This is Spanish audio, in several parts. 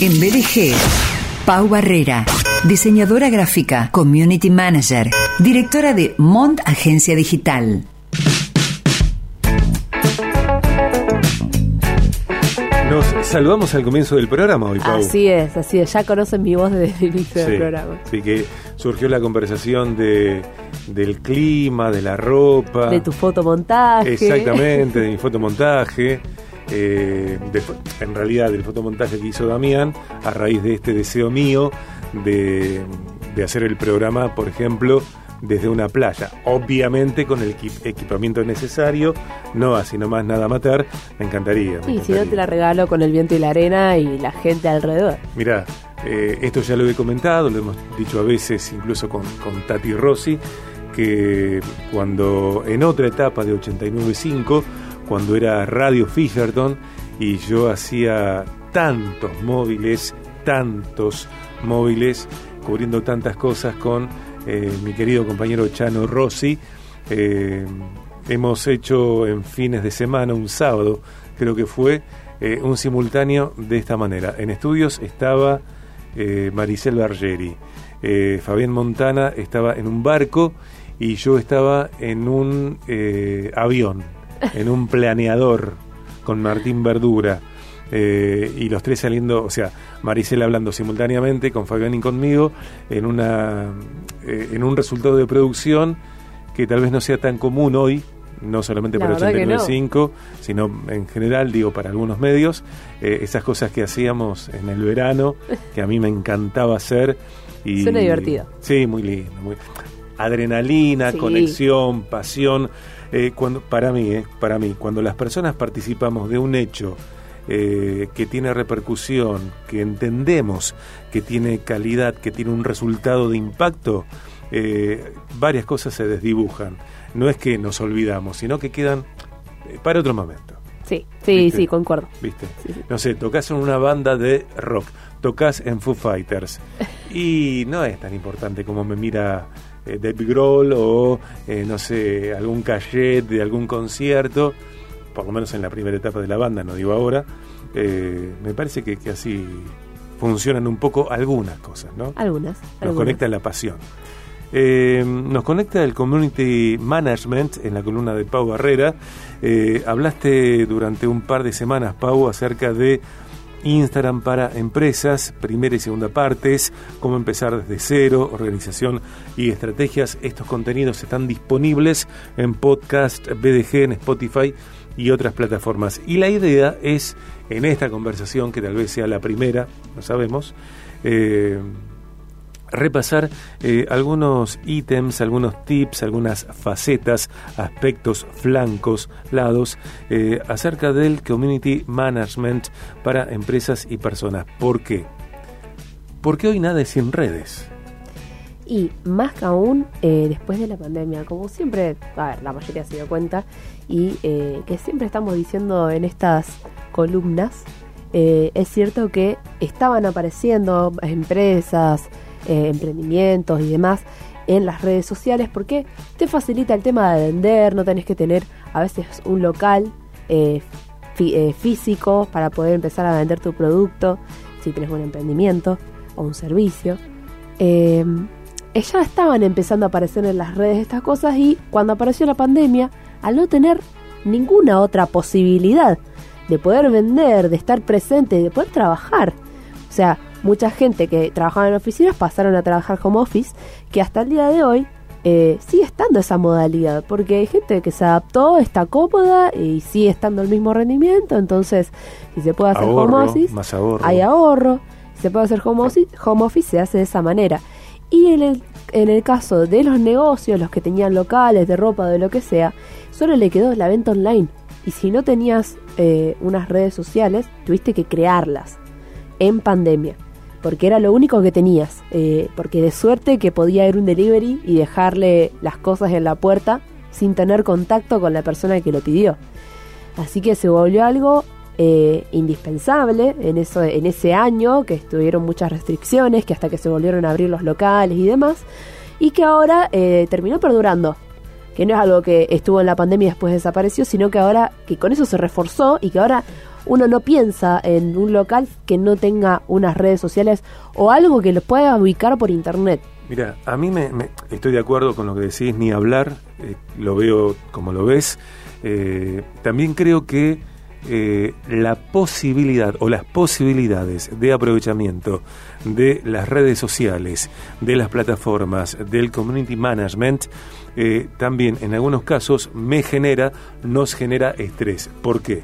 En BDG, Pau Barrera, diseñadora gráfica, community manager, directora de Mont Agencia Digital. Nos saludamos al comienzo del programa hoy, Pau. Así es, así es. Ya conocen mi voz desde el inicio Sí, del programa. sí, que surgió la conversación de, del clima, de la ropa. De tu fotomontaje. Exactamente, de mi fotomontaje. Eh, de en realidad del fotomontaje que hizo Damián a raíz de este deseo mío de, de hacer el programa, por ejemplo, desde una playa. Obviamente con el equi- equipamiento necesario, no así nomás nada matar. Me encantaría. me Y si no te la regalo con el viento y la arena y la gente alrededor. Mirá, eh, esto ya lo he comentado, lo hemos dicho a veces incluso con, con Tati Rossi, que cuando en otra etapa de 89.5, cuando era Radio Fisherton y yo hacía tantos móviles, tantos móviles, cubriendo tantas cosas con eh, mi querido compañero Chano Rossi, eh, hemos hecho en fines de semana, un sábado creo que fue, eh, un simultáneo de esta manera. En estudios estaba Maricel Bargeri, Fabián Montana estaba en un barco y yo estaba en un avión, en un planeador con Martín Verdura. eh, y los tres saliendo, o sea, Maricel hablando simultáneamente con Fabián y conmigo en una eh, en un resultado de producción que tal vez no sea tan común hoy, no solamente La para verdad que no. 89.5, sino en general, digo, para algunos medios, eh, esas cosas que hacíamos en el verano, que a mí me encantaba hacer. Y, Suena divertido. Sí, muy lindo. Muy, adrenalina, Sí. conexión, pasión. Eh, cuando, para mí, eh, para mí, cuando las personas participamos de un hecho eh, que tiene repercusión, que entendemos que tiene calidad, que tiene un resultado de impacto, eh, varias cosas se desdibujan. No es que nos olvidamos, sino que quedan eh, para otro momento. Sí, sí, ¿Viste? sí, concuerdo. ¿Viste? Sí, sí. No sé, tocas en una banda de rock, tocas en Foo Fighters y no es tan importante como me mira eh, Dave Grohl o, eh, no sé, algún cachet de algún concierto, por lo menos en la primera etapa de la banda, no digo ahora. Eh, me parece que, que así funcionan un poco algunas cosas, ¿no? Algunas. Nos algunas. conecta la pasión. Eh, nos conecta el Community Management en la columna de Pau Barrera. Eh, hablaste durante un par de semanas, Pau, acerca de Instagram para empresas, primera y segunda partes, cómo empezar desde cero, organización y estrategias. Estos contenidos están disponibles en podcast BDG, en Spotify y otras plataformas. Y la idea es, en esta conversación, que tal vez sea la primera, no sabemos, eh, repasar eh, algunos ítems, algunos tips, algunas facetas, aspectos, flancos, lados, eh, acerca del community management para empresas y personas. ¿Por qué? Porque hoy nada es sin redes. Y más que aún eh, después de la pandemia, como siempre, a ver, la mayoría se dio cuenta, y que siempre estamos diciendo en estas columnas, es cierto que estaban apareciendo empresas, eh, emprendimientos y demás en las redes sociales porque te facilita el tema de vender, no tenés que tener a veces un local eh, eh, físico para poder empezar a vender tu producto, si tenés un emprendimiento o un servicio. Eh, eh, ya estaban empezando a aparecer en las redes estas cosas y cuando apareció la pandemia, al no tener ninguna otra posibilidad de poder vender, de estar presente, de poder trabajar, o sea, mucha gente que trabajaba en oficinas pasaron a trabajar home office, que hasta el día de hoy eh, sigue estando esa modalidad, porque hay gente que se adaptó, está cómoda y sigue estando el mismo rendimiento, entonces si se puede hacer home Ahorro, office, más ahorro. hay ahorro, si se puede hacer home office, home office se hace de esa manera. Y en el, en el caso de los negocios, los que tenían locales de ropa, de lo que sea, solo le quedó la venta online. Y si no tenías eh, unas redes sociales, tuviste que crearlas en pandemia. Porque era lo único que tenías. eh, porque de suerte que podía ir un delivery y dejarle las cosas en la puerta sin tener contacto con la persona que lo pidió. Así que se volvió algo eh, indispensable en, eso, en ese año, que estuvieron muchas restricciones, que hasta que se volvieron a abrir los locales y demás, y que ahora eh, terminó perdurando. Que no es algo que estuvo en la pandemia y después desapareció, sino que ahora que con eso se reforzó y que ahora uno no piensa en un local que no tenga unas redes sociales o algo que lo pueda ubicar por internet. Mira, a mí me, estoy de acuerdo con lo que decís, ni hablar, eh, lo veo como lo ves. Eh, también creo que eh, la posibilidad o las posibilidades de aprovechamiento de las redes sociales, de las plataformas, del community management, también en algunos casos me genera, nos genera estrés. ¿Por qué?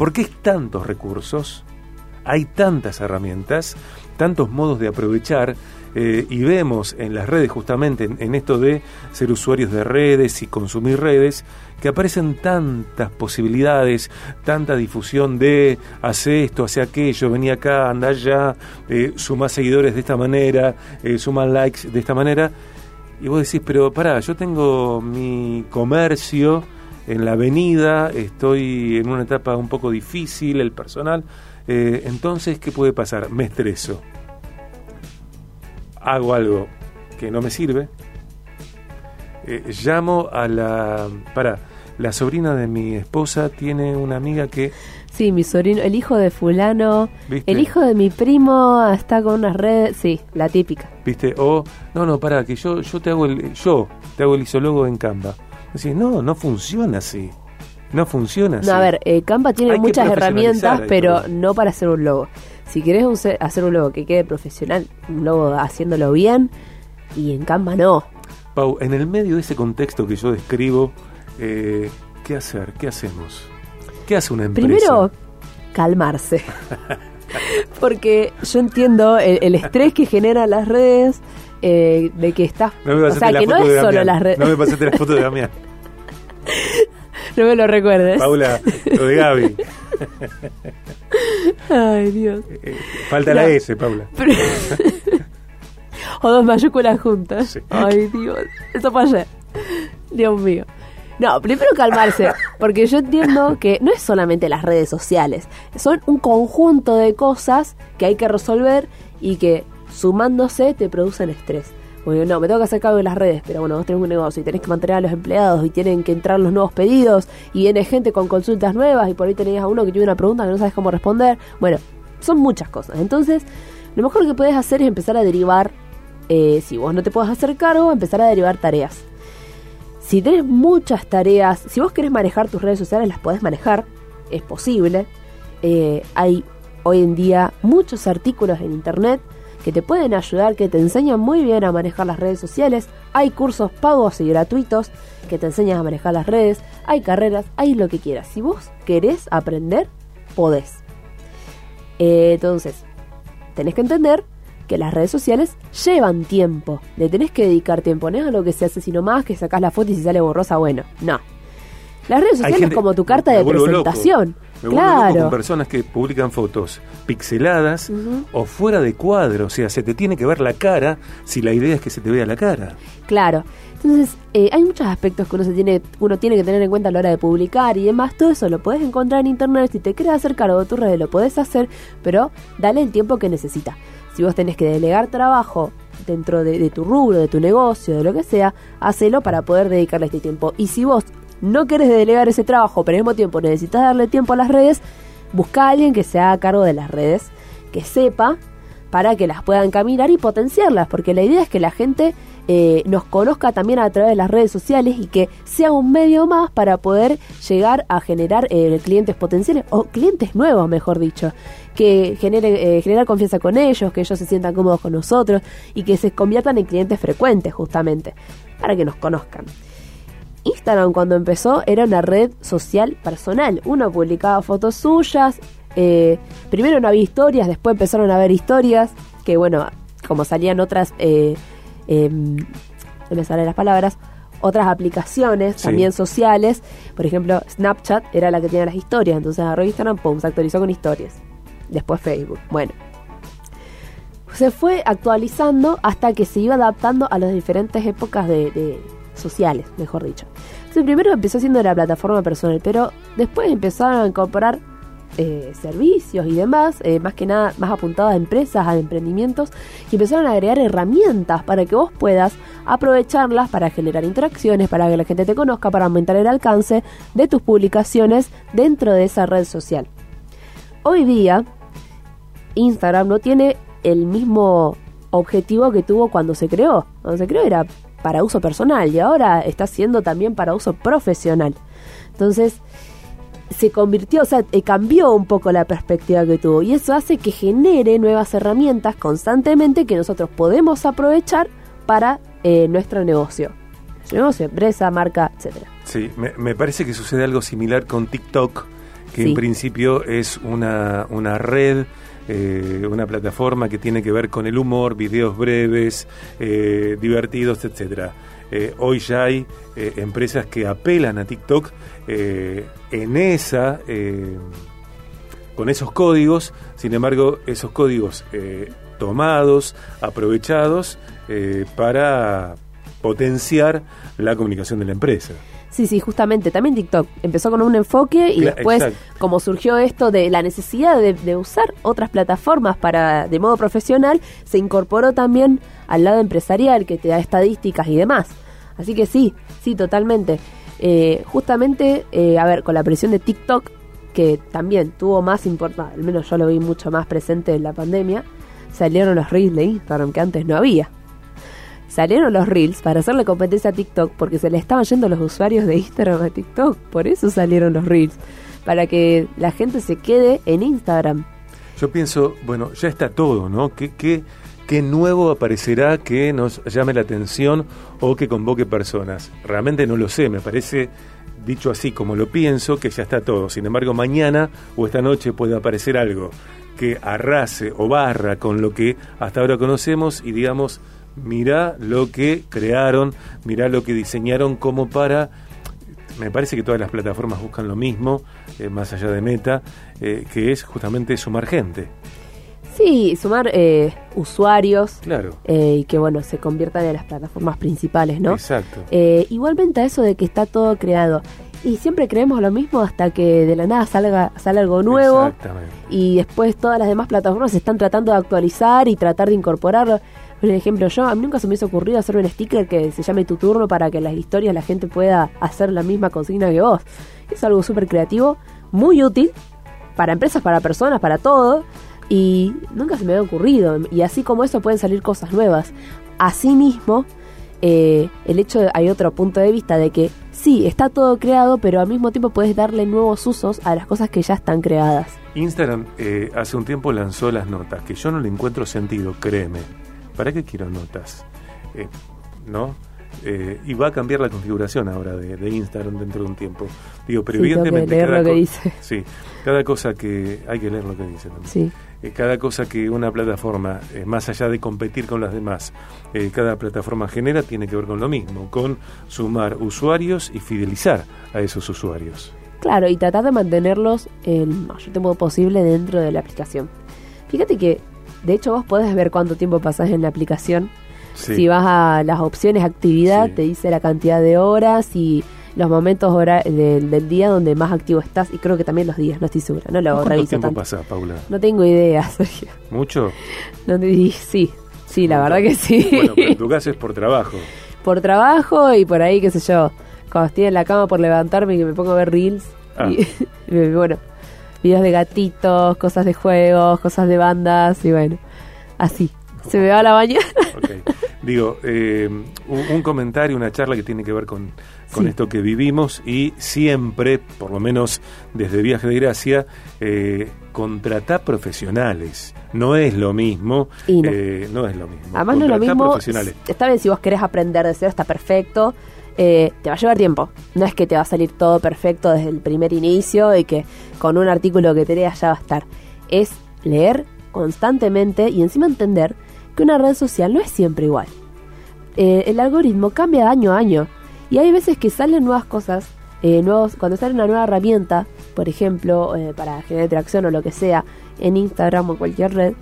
Porque es tantos recursos, hay tantas herramientas, tantos modos de aprovechar eh, y vemos en las redes justamente en, esto de ser usuarios de redes y consumir redes que aparecen tantas posibilidades, tanta difusión de hace esto, hace aquello, venía acá, anda allá, eh, suma seguidores de esta manera, eh, suma likes de esta manera. Y vos decís, pero pará, yo tengo mi comercio en la avenida, estoy en una etapa un poco difícil, el personal. Eh, entonces, ¿qué puede pasar? Me estreso hago algo que no me sirve, eh, llamo a la... Para, la sobrina de mi esposa tiene una amiga que... Sí, mi sobrino, el hijo de fulano, el hijo de mi primo está con unas redes, sí, la típica. ¿Viste? O, no, no, para, que yo, yo te hago el, yo te hago el isólogo en Canva. Decís, no, no funciona así. No funciona así. No, a ver, eh, Canva tiene muchas herramientas, pero no para hacer un logo. Si querés hacer un logo que quede profesional, un logo haciéndolo bien, y en Canva no. Pau, en el medio de ese contexto que yo describo, eh, ¿qué hacer? ¿Qué hacemos? ¿Qué hace una empresa? Primero, calmarse. Porque yo entiendo el, estrés que generan las redes, eh, de que estás... o sea, que no es solo las redes... No me pasaste la foto de Damián. no me lo recuerdes. Paula, lo de Gaby. Ay, Dios. Eh, eh, falta la S, Paula. o dos mayúsculas juntas. Ay, Dios. Eso fue ayer. Dios mío. No, primero calmarse, porque yo entiendo que no es solamente las redes sociales, son un conjunto de cosas que hay que resolver y que sumándose te producen estrés. Bueno, no, me tengo que hacer cargo de las redes, pero bueno, vos tenés un negocio y tenés que mantener a los empleados y tienen que entrar los nuevos pedidos y viene gente con consultas nuevas y por ahí tenés a uno que tiene una pregunta que no sabes cómo responder. Bueno, son muchas cosas. Entonces, lo mejor que puedes hacer es empezar a derivar, eh, si vos no te puedes hacer cargo, empezar a derivar tareas. Si tenés muchas tareas, si vos querés manejar tus redes sociales, las podés manejar, es posible. Eh, hay hoy en día muchos artículos en internet que te pueden ayudar, que te enseñan muy bien a manejar las redes sociales. Hay cursos pagos y gratuitos que te enseñan a manejar las redes. Hay carreras, hay lo que quieras. Si vos querés aprender, podés. Eh, entonces, tenés que entender que las redes sociales llevan tiempo. Le tenés que dedicar tiempo. No es a lo que se hace, sino más que sacás la foto y si sale borrosa, bueno. No. Las redes sociales es como tu carta de presentación. Me claro. con personas que publican fotos pixeladas o fuera de cuadro, o sea, se te tiene que ver la cara si la idea es que se te vea la cara. Claro. Entonces, eh, hay muchos aspectos que uno, se tiene, uno tiene que tener en cuenta a la hora de publicar y demás. Todo eso lo puedes encontrar en internet. Si te quieres hacer cargo de tu red, lo puedes hacer, pero dale el tiempo que necesita. Si vos tenés que delegar trabajo dentro de, de, tu rubro, de tu negocio, de lo que sea, hacelo para poder dedicarle este tiempo. Y si vos no querés delegar ese trabajo, pero al mismo tiempo necesitas darle tiempo a las redes, busca a alguien que se haga cargo de las redes, que sepa para que las puedan caminar y potenciarlas, porque la idea es que la gente eh, nos conozca también a través de las redes sociales y que sea un medio más para poder llegar a generar eh, clientes potenciales o clientes nuevos, mejor dicho, que genere, eh, generar confianza con ellos, que ellos se sientan cómodos con nosotros y que se conviertan en clientes frecuentes justamente, para que nos conozcan. Instagram cuando empezó era una red social personal. Uno publicaba fotos suyas. Eh, primero no había historias, después empezaron a haber historias. Que bueno, como salían otras, eh, em, no me salen las palabras, otras aplicaciones también sociales. Por ejemplo, Snapchat era la que tenía las historias. Entonces agarró Instagram, pum, se actualizó con historias. Después Facebook. Bueno. Se fue actualizando hasta que se iba adaptando a las diferentes épocas de sociales, mejor dicho. Entonces, primero empezó siendo la plataforma personal, pero después empezaron a incorporar eh, servicios y demás, eh, más que nada más apuntados a empresas, a emprendimientos, y empezaron a agregar herramientas para que vos puedas aprovecharlas para generar interacciones, para que la gente te conozca, para aumentar el alcance de tus publicaciones dentro de esa red social. hoy día Instagram no tiene el mismo objetivo que tuvo cuando se creó. Cuando se creó era para uso personal y ahora está siendo también para uso profesional. Entonces, se convirtió, o sea, eh, cambió un poco la perspectiva que tuvo y eso hace que genere nuevas herramientas constantemente que nosotros podemos aprovechar para eh, nuestro negocio. Negocio, empresa, marca, etcétera. Sí, me, me, parece que sucede algo similar con TikTok, que en principio es una, una red eh, una plataforma que tiene que ver con el humor, videos breves, eh, divertidos, etcétera. Eh, hoy ya hay empresas que apelan a TikTok en esa con esos códigos, sin embargo, esos códigos tomados, aprovechados para potenciar la comunicación de la empresa. Sí, sí, justamente. También TikTok empezó con un enfoque y después, como surgió esto de la necesidad de, usar otras plataformas para de modo profesional, se incorporó también al lado empresarial que te da estadísticas y demás. Así que sí, sí, totalmente. Eh, justamente, eh, a ver, con la presión de TikTok, que también tuvo más importancia, al menos yo lo vi mucho más presente en la pandemia, salieron los reels de Instagram que antes no había salieron los Reels para hacerle competencia a TikTok porque se le estaban yendo los usuarios de Instagram a TikTok. Por eso salieron los Reels. Para que la gente se quede en Instagram. Yo pienso, bueno, ya está todo, ¿no? ¿Qué, qué, qué nuevo aparecerá que nos llame la atención o que convoque personas? Realmente no lo sé, me parece dicho así como lo pienso, que ya está todo. Sin embargo, mañana o esta noche puede aparecer algo que arrase o barra con lo que hasta ahora conocemos y digamos, mirá lo que crearon, mirá lo que diseñaron como para... Me parece que todas las plataformas buscan lo mismo, eh, más allá de Meta, eh, que es justamente sumar gente. Sí, sumar eh, usuarios. Claro. y que, bueno, se conviertan en las plataformas principales, ¿no? Exacto. igualmente a eso de que está todo creado. Y siempre creemos lo mismo hasta que de la nada salga sale algo nuevo. Exactamente. Y después todas las demás plataformas están tratando de actualizar y tratar de incorporarlo. Por ejemplo, yo a mí nunca se me hubiese ocurrido hacer un sticker que se llame tu turno para que las historias la gente pueda hacer la misma consigna que vos. Es algo súper creativo, muy útil para empresas, para personas, para todo. Y nunca se me había ocurrido. Y así como eso pueden salir cosas nuevas. Asimismo, eh, el hecho de, hay otro punto de vista de que sí, está todo creado, pero al mismo tiempo puedes darle nuevos usos a las cosas que ya están creadas. Instagram eh, hace un tiempo lanzó las notas, que yo no le encuentro sentido, créeme. ¿Para qué quiero notas? Eh, ¿No? Eh, y va a cambiar la configuración ahora de, Instagram dentro de un tiempo. Digo, pero evidentemente cada, dice. Sí, cada cosa que hay que leer lo que dice también. Sí. Eh, cada cosa que una plataforma, más allá de competir con las demás, cada plataforma genera tiene que ver con lo mismo, con sumar usuarios y fidelizar a esos usuarios. Claro, y tratar de mantenerlos el mayor tiempo posible dentro de la aplicación. Fíjate que de hecho, vos podés ver cuánto tiempo pasás en la aplicación. Si vas a las opciones actividad, te dice la cantidad de horas y los momentos hora del, día donde más activo estás y creo que también los días, no estoy segura, no lo ¿Cuánto tiempo pasa, Paula? No tengo idea, Sergio. ¿Mucho? No sí, sí, la verdad que sí. Bueno, pero en tu caso es por trabajo. Por trabajo y por ahí, qué sé yo, cuando estoy en la cama por levantarme y que me pongo a ver reels ah. y bueno, videos de gatitos, cosas de juegos, cosas de bandas y bueno, así. Se me va la mañana. Digo, eh, un, comentario, una charla que tiene que ver con, con esto que vivimos y siempre, por lo menos desde Viaje de Gracia, eh, contratar profesionales. No es lo mismo. no. Eh, no. es lo mismo. Además no es lo mismo. Está bien si vos querés aprender de cero, está perfecto. Eh, te va a llevar tiempo. No es que te va a salir todo perfecto desde el primer inicio y que con un artículo que te leas ya va a estar. Es leer constantemente y encima entender que una red social no es siempre igual. Eh, el algoritmo cambia año a año y hay veces que salen nuevas cosas, eh, nuevos, cuando sale una nueva herramienta, por ejemplo, para generar interacción o lo que sea, en Instagram o cualquier red,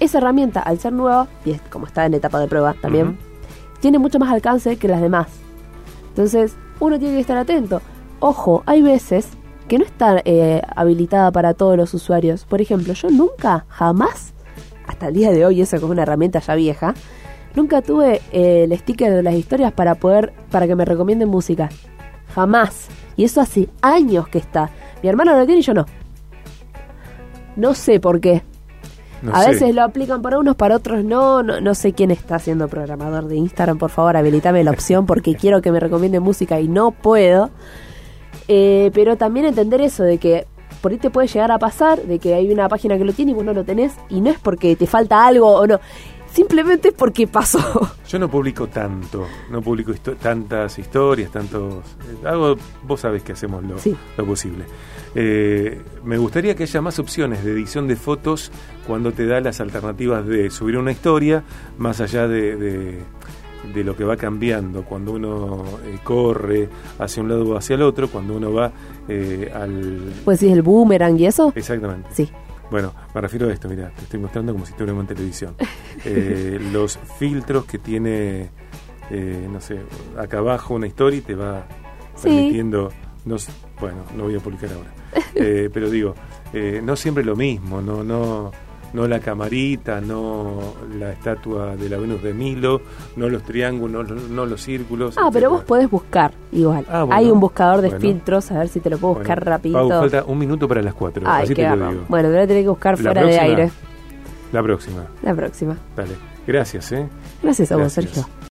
esa herramienta al ser nueva, y es como está en etapa de prueba también, tiene mucho más alcance que las demás. Entonces, uno tiene que estar atento. Ojo, hay veces que no está eh, habilitada para todos los usuarios. Por ejemplo, yo nunca, jamás, hasta el día de hoy, eso como una herramienta ya vieja, nunca tuve eh, el sticker de las historias para poder, para que me recomienden música. Jamás. Y eso hace años que está. Mi hermano lo tiene y yo no. No sé por qué. No a sé. veces lo aplican para unos, para otros no. no. No sé quién está siendo programador de Instagram. Por favor, habilitame la opción porque quiero que me recomiende música y no puedo. Eh, pero también entender eso de que por ahí te puede llegar a pasar, de que hay una página que lo tiene y vos no lo tenés, y no es porque te falta algo o no. Simplemente porque pasó. Yo no publico tanto, no publico histo- tantas historias, tantos... eh, Hago, vos sabés que hacemos lo, Sí. lo posible. Eh, me gustaría que haya más opciones de edición de fotos cuando te da las alternativas de subir una historia, más allá de, de- de lo que va cambiando, cuando uno eh, corre hacia un lado o hacia el otro, cuando uno va eh, al... Pues es el boomerang y eso. Exactamente. Sí. Bueno, me refiero a esto, mira, te estoy mostrando como si estuviéramos en televisión. Eh, los filtros que tiene, eh, no sé, acá abajo una historia y te va Sí. permitiendo, no, bueno, no voy a publicar ahora, Eh, pero digo, eh, no siempre lo mismo, no, no, no la camarita, no la estatua de la Venus de Milo, no los triángulos, no, no los círculos. Ah, pero vos podés buscar igual. Ah, bueno. Hay un buscador de Bueno. filtros, a ver si te lo puedo buscar Bueno, rapidito. Pau, falta un minuto para las cuatro, Ay, así te lo digo. Bueno, te voy a tener que buscar La fuera de aire. La próxima, La próxima. dale. Gracias, ¿eh? Gracias a vos, Gracias. Sergio.